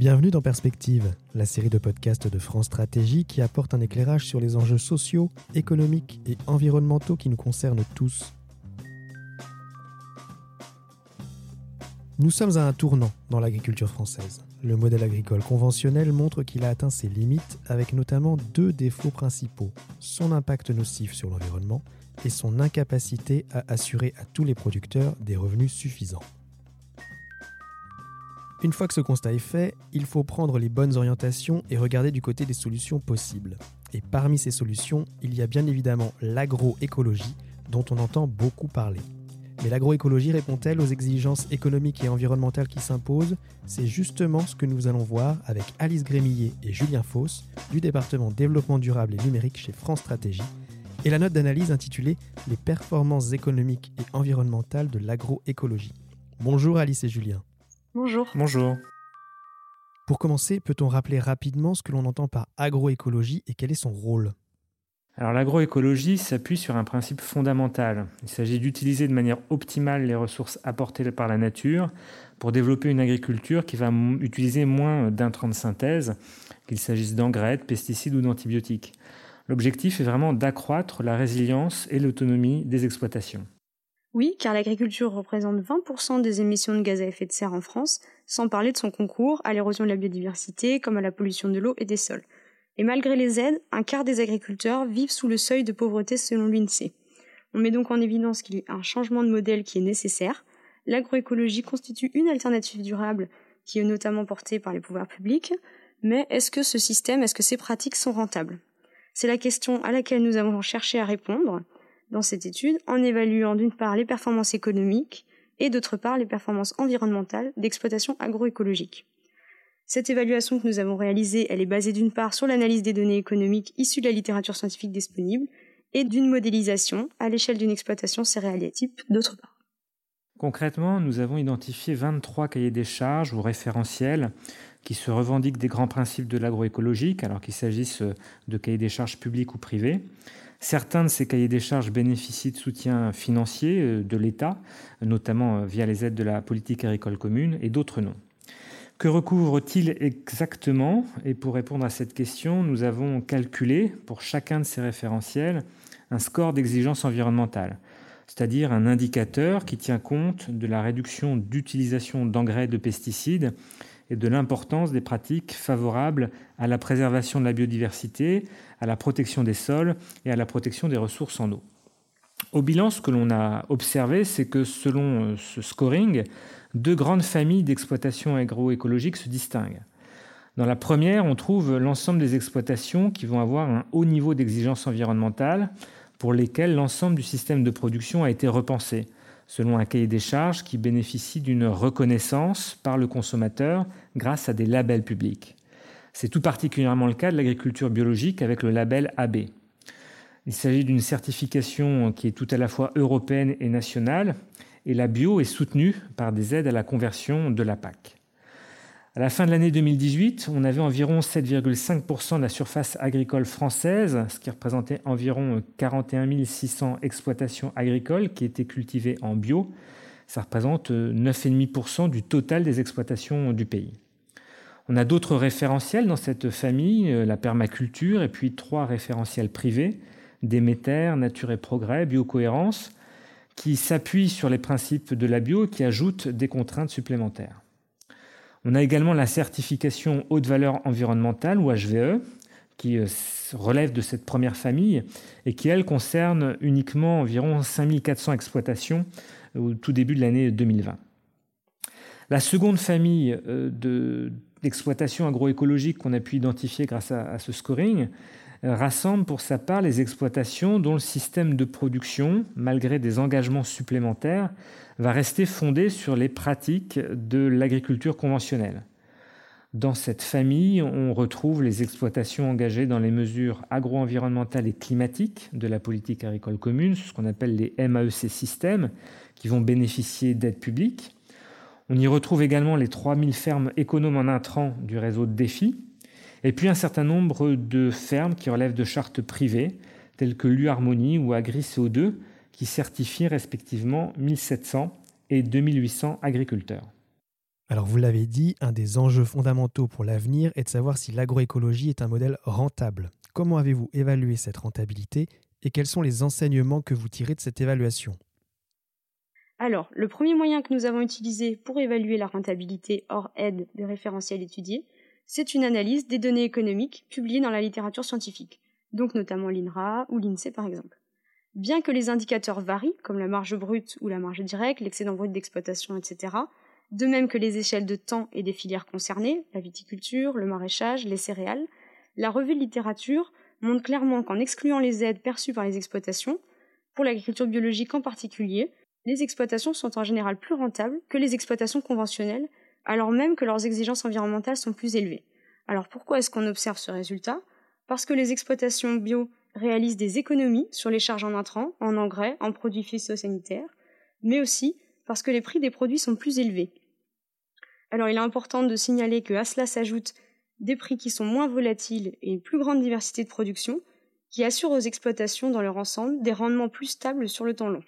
Bienvenue dans Perspective, la série de podcasts de France Stratégie qui apporte un éclairage sur les enjeux sociaux, économiques et environnementaux qui nous concernent tous. Nous sommes à un tournant dans l'agriculture française. Le modèle agricole conventionnel montre qu'il a atteint ses limites avec notamment deux défauts principaux, son impact nocif sur l'environnement et son incapacité à assurer à tous les producteurs des revenus suffisants. Une fois que ce constat est fait, il faut prendre les bonnes orientations et regarder du côté des solutions possibles. Et parmi ces solutions, il y a bien évidemment l'agroécologie, dont on entend beaucoup parler. Mais l'agroécologie répond-elle aux exigences économiques et environnementales qui s'imposent? C'est justement ce que nous allons voir avec Alice Grémillet et Julien Fauss du département développement durable et numérique chez France Stratégie et la note d'analyse intitulée Les performances économiques et environnementales de l'agroécologie. Bonjour Alice et Julien. Bonjour. Bonjour. Pour commencer, peut-on rappeler rapidement ce que l'on entend par agroécologie et quel est son rôle? Alors l'agroécologie s'appuie sur un principe fondamental. Il s'agit d'utiliser de manière optimale les ressources apportées par la nature pour développer une agriculture qui va utiliser moins d'intrants de synthèse, qu'il s'agisse d'engrais, de pesticides ou d'antibiotiques. L'objectif est vraiment d'accroître la résilience et l'autonomie des exploitations. Oui, car l'agriculture représente 20% des émissions de gaz à effet de serre en France, sans parler de son concours à l'érosion de la biodiversité, comme à la pollution de l'eau et des sols. Et malgré les aides, un quart des agriculteurs vivent sous le seuil de pauvreté selon l'INSEE. On met donc en évidence qu'il y a un changement de modèle qui est nécessaire. L'agroécologie constitue une alternative durable qui est notamment portée par les pouvoirs publics, mais est-ce que ce système, est-ce que ces pratiques sont rentables? C'est la question à laquelle nous avons cherché à répondre dans cette étude en évaluant d'une part les performances économiques et d'autre part les performances environnementales d'exploitation agroécologique. Cette évaluation que nous avons réalisée, elle est basée d'une part sur l'analyse des données économiques issues de la littérature scientifique disponible et d'une modélisation à l'échelle d'une exploitation céréalière type d'autre part. Concrètement, nous avons identifié 23 cahiers des charges ou référentiels qui se revendiquent des grands principes de l'agroécologique, alors qu'il s'agisse de cahiers des charges publics ou privés. Certains de ces cahiers des charges bénéficient de soutien financier euh, de l'État, notamment euh, via les aides de la politique agricole commune, et d'autres non. Que recouvre-t-il exactement? Et pour répondre à cette question, nous avons calculé pour chacun de ces référentiels un score d'exigence environnementale, c'est-à-dire un indicateur qui tient compte de la réduction d'utilisation d'engrais de pesticides et de l'importance des pratiques favorables à la préservation de la biodiversité, à la protection des sols et à la protection des ressources en eau. Au bilan, ce que l'on a observé, c'est que selon euh, ce scoring, deux grandes familles d'exploitations agroécologiques se distinguent. Dans la première, on trouve l'ensemble des exploitations qui vont avoir un haut niveau d'exigence environnementale pour lesquelles l'ensemble du système de production a été repensé, selon un cahier des charges qui bénéficie d'une reconnaissance par le consommateur grâce à des labels publics. C'est tout particulièrement le cas de l'agriculture biologique avec le label AB. Il s'agit d'une certification qui est tout à la fois européenne et nationale, et la bio est soutenue par des aides à la conversion de la PAC. À la fin de l'année 2018, on avait environ 7,5% de la surface agricole française, ce qui représentait environ 41 600 exploitations agricoles qui étaient cultivées en bio. Ça représente 9,5% du total des exploitations du pays. On a d'autres référentiels dans cette famille, la permaculture, et puis trois référentiels privés, Déméter, Nature et Progrès, Biocohérence, qui s'appuient sur les principes de la bio et qui ajoutent des contraintes supplémentaires. On a également la certification haute valeur environnementale ou HVE, qui euh, relève de cette première famille et qui, elle, concerne uniquement environ 5400 exploitations au tout début de l'année 2020. La seconde famille euh, d'exploitations agroécologiques qu'on a pu identifier grâce à, ce scoring euh, rassemble pour sa part les exploitations dont le système de production, malgré des engagements supplémentaires, va rester fondé sur les pratiques de l'agriculture conventionnelle. Dans cette famille, on retrouve les exploitations engagées dans les mesures agro-environnementales et climatiques de la politique agricole commune, ce qu'on appelle les MAEC systèmes, qui vont bénéficier d'aides publiques. On y retrouve également les 3000 fermes économes en intrants du réseau de défis, et puis un certain nombre de fermes qui relèvent de chartes privées, telles que l'U-Harmonie ou Agri-CO2, qui certifient respectivement 1700 et 2800 agriculteurs. Alors vous l'avez dit, un des enjeux fondamentaux pour l'avenir est de savoir si l'agroécologie est un modèle rentable. Comment avez-vous évalué cette rentabilité et quels sont les enseignements que vous tirez de cette évaluation? Alors, le premier moyen que nous avons utilisé pour évaluer la rentabilité hors aide des référentiels étudiés, c'est une analyse des données économiques publiées dans la littérature scientifique, donc notamment l'INRA ou l'INSEE par exemple. Bien que les indicateurs varient, comme la marge brute ou la marge directe, l'excédent brut d'exploitation, etc., de même que les échelles de temps et des filières concernées, la viticulture, le maraîchage, les céréales, la revue de littérature montre clairement qu'en excluant les aides perçues par les exploitations, pour l'agriculture biologique en particulier, les exploitations sont en général plus rentables que les exploitations conventionnelles, alors même que leurs exigences environnementales sont plus élevées. Alors pourquoi est-ce qu'on observe ce résultat? Parce que les exploitations bio réalisent des économies sur les charges en intrants, en engrais, en produits phytosanitaires, mais aussi parce que les prix des produits sont plus élevés. Alors il est important de signaler que à cela s'ajoutent des prix qui sont moins volatiles et une plus grande diversité de production, qui assurent aux exploitations dans leur ensemble des rendements plus stables sur le temps long.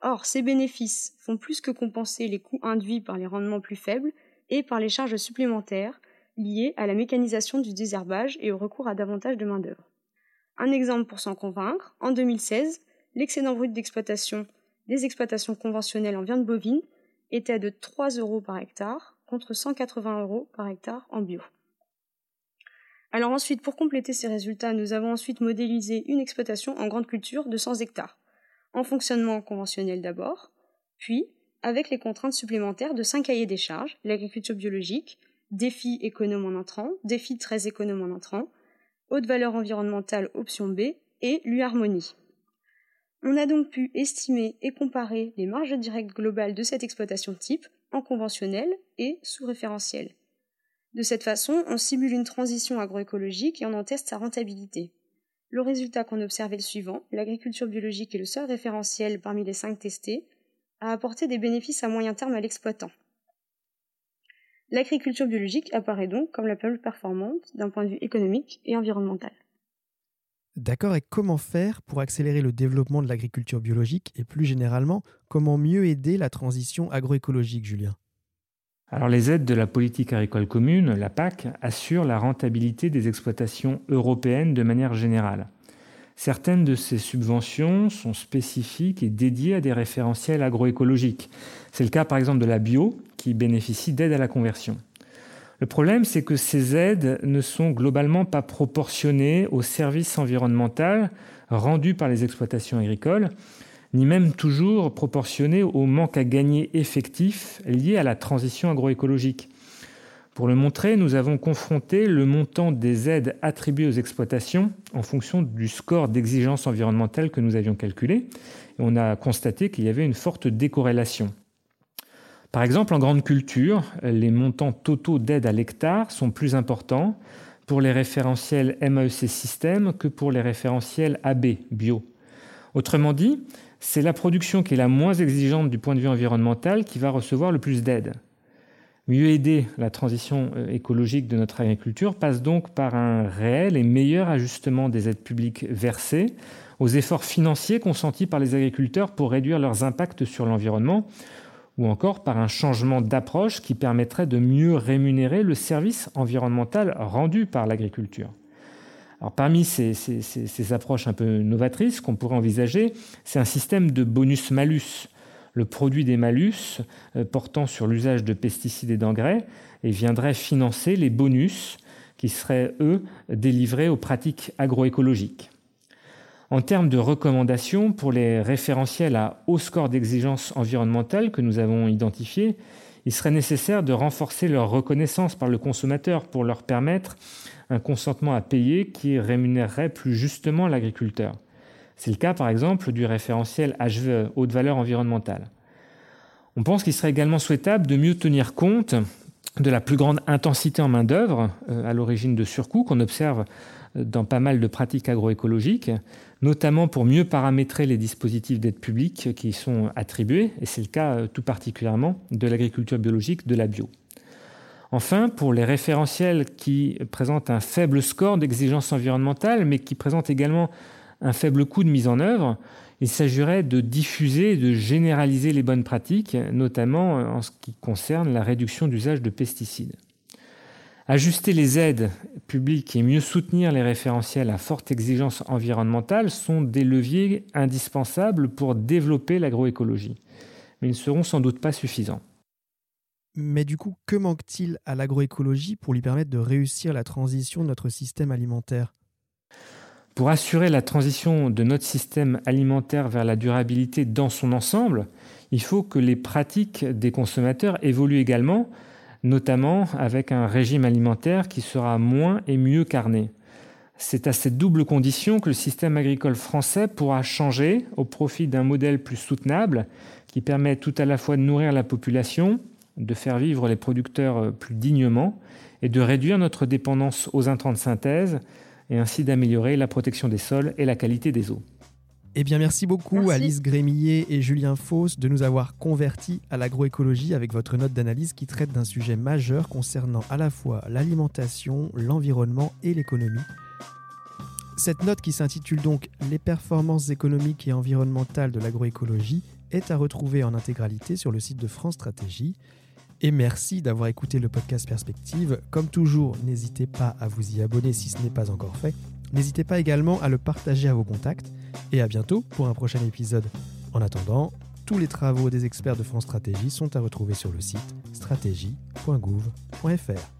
Or, ces bénéfices font plus que compenser les coûts induits par les rendements plus faibles et par les charges supplémentaires liées à la mécanisation du désherbage et au recours à davantage de main-d'œuvre. Un exemple pour s'en convaincre, en 2016, l'excédent brut d'exploitation des exploitations conventionnelles en viande bovine était de 3 euros par hectare contre 180 euros par hectare en bio. Alors ensuite, pour compléter ces résultats, nous avons ensuite modélisé une exploitation en grande culture de 100 hectares, en fonctionnement conventionnel d'abord, puis avec les contraintes supplémentaires de 5 cahiers des charges, l'agriculture biologique, défi économe en entrant, défi très économe en entrant, haute valeur environnementale option B et l'UHarmonie. On a donc pu estimer et comparer les marges directes globales de cette exploitation type en conventionnel et sous référentiel. De cette façon, on simule une transition agroécologique et on en teste sa rentabilité. Le résultat qu'on observe est le suivant l'agriculture biologique est le seul référentiel parmi les cinq testés à apporter des bénéfices à moyen terme à l'exploitant. L'agriculture biologique apparaît donc comme la plus performante d'un point de vue économique et environnemental. D'accord, et comment faire pour accélérer le développement de l'agriculture biologique et plus généralement, comment mieux aider la transition agroécologique, Julien? Alors les aides de la politique agricole commune, la PAC, assurent la rentabilité des exploitations européennes de manière générale. Certaines de ces subventions sont spécifiques et dédiées à des référentiels agroécologiques. C'est le cas par exemple de la bio, qui bénéficie d'aides à la conversion. Le problème, c'est que ces aides ne sont globalement pas proportionnées aux services environnementaux rendus par les exploitations agricoles, ni même toujours proportionnées au manque à gagner effectif lié à la transition agroécologique. Pour le montrer, nous avons confronté le montant des aides attribuées aux exploitations en fonction du score d'exigence environnementale que nous avions calculé. Et on a constaté qu'il y avait une forte décorrélation. Par exemple, en grande culture, les montants totaux d'aide à l'hectare sont plus importants pour les référentiels MAEC système que pour les référentiels AB bio. Autrement dit, c'est la production qui est la moins exigeante du point de vue environnemental qui va recevoir le plus d'aide. Mieux aider la transition euh, écologique de notre agriculture passe donc par un réel et meilleur ajustement des aides publiques versées aux efforts financiers consentis par les agriculteurs pour réduire leurs impacts sur l'environnement, ou encore par un changement d'approche qui permettrait de mieux rémunérer le service environnemental rendu par l'agriculture. Parmi ces, ces, approches un peu novatrices qu'on pourrait envisager, c'est un système de bonus-malus. Le produit des malus euh, portant sur l'usage de pesticides et d'engrais et viendrait financer les bonus qui seraient, eux, délivrés aux pratiques agroécologiques. En termes de recommandations pour les référentiels à haut score d'exigence environnementale que nous avons identifiés, il serait nécessaire de renforcer leur reconnaissance par le consommateur pour leur permettre un consentement à payer qui rémunérerait plus justement l'agriculteur. C'est le cas par exemple du référentiel HVE, haute valeur environnementale. On pense qu'il serait également souhaitable de mieux tenir compte de la plus grande intensité en main-d'œuvre euh, à l'origine de surcoûts qu'on observe dans pas mal de pratiques agroécologiques, notamment pour mieux paramétrer les dispositifs d'aide publique qui sont attribués, et c'est le cas euh, tout particulièrement de l'agriculture biologique, de la bio. Enfin, pour les référentiels qui présentent un faible score d'exigence environnementale, mais qui présentent également un faible coût de mise en œuvre. Il s'agirait de diffuser et de généraliser les bonnes pratiques, notamment en ce qui concerne la réduction d'usage de pesticides. Ajuster les aides publiques et mieux soutenir les référentiels à forte exigence environnementale sont des leviers indispensables pour développer l'agroécologie. Mais ils ne seront sans doute pas suffisants. Mais du coup, que manque-t-il à l'agroécologie pour lui permettre de réussir la transition de notre système alimentaire? Pour assurer la transition de notre système alimentaire vers la durabilité dans son ensemble, il faut que les pratiques des consommateurs évoluent également, notamment avec un régime alimentaire qui sera moins et mieux carné. C'est à cette double condition que le système agricole français pourra changer au profit d'un modèle plus soutenable qui permet tout à la fois de nourrir la population de faire vivre les producteurs euh, plus dignement et de réduire notre dépendance aux intrants de synthèse et ainsi d'améliorer la protection des sols et la qualité des eaux. Eh bien, merci beaucoup Alice Grémillet et Julien Fauss de nous avoir convertis à l'agroécologie avec votre note d'analyse qui traite d'un sujet majeur concernant à la fois l'alimentation, l'environnement et l'économie. Cette note qui s'intitule donc Les performances économiques et environnementales de l'agroécologie est à retrouver en intégralité sur le site de France Stratégie. Et merci d'avoir écouté le podcast Perspective. Comme toujours, n'hésitez pas à vous y abonner si ce n'est pas encore fait. N'hésitez pas également à le partager à vos contacts. Et à bientôt pour un prochain épisode. En attendant, tous les travaux des experts de France Stratégie sont à retrouver sur le site stratégie.gouv.fr.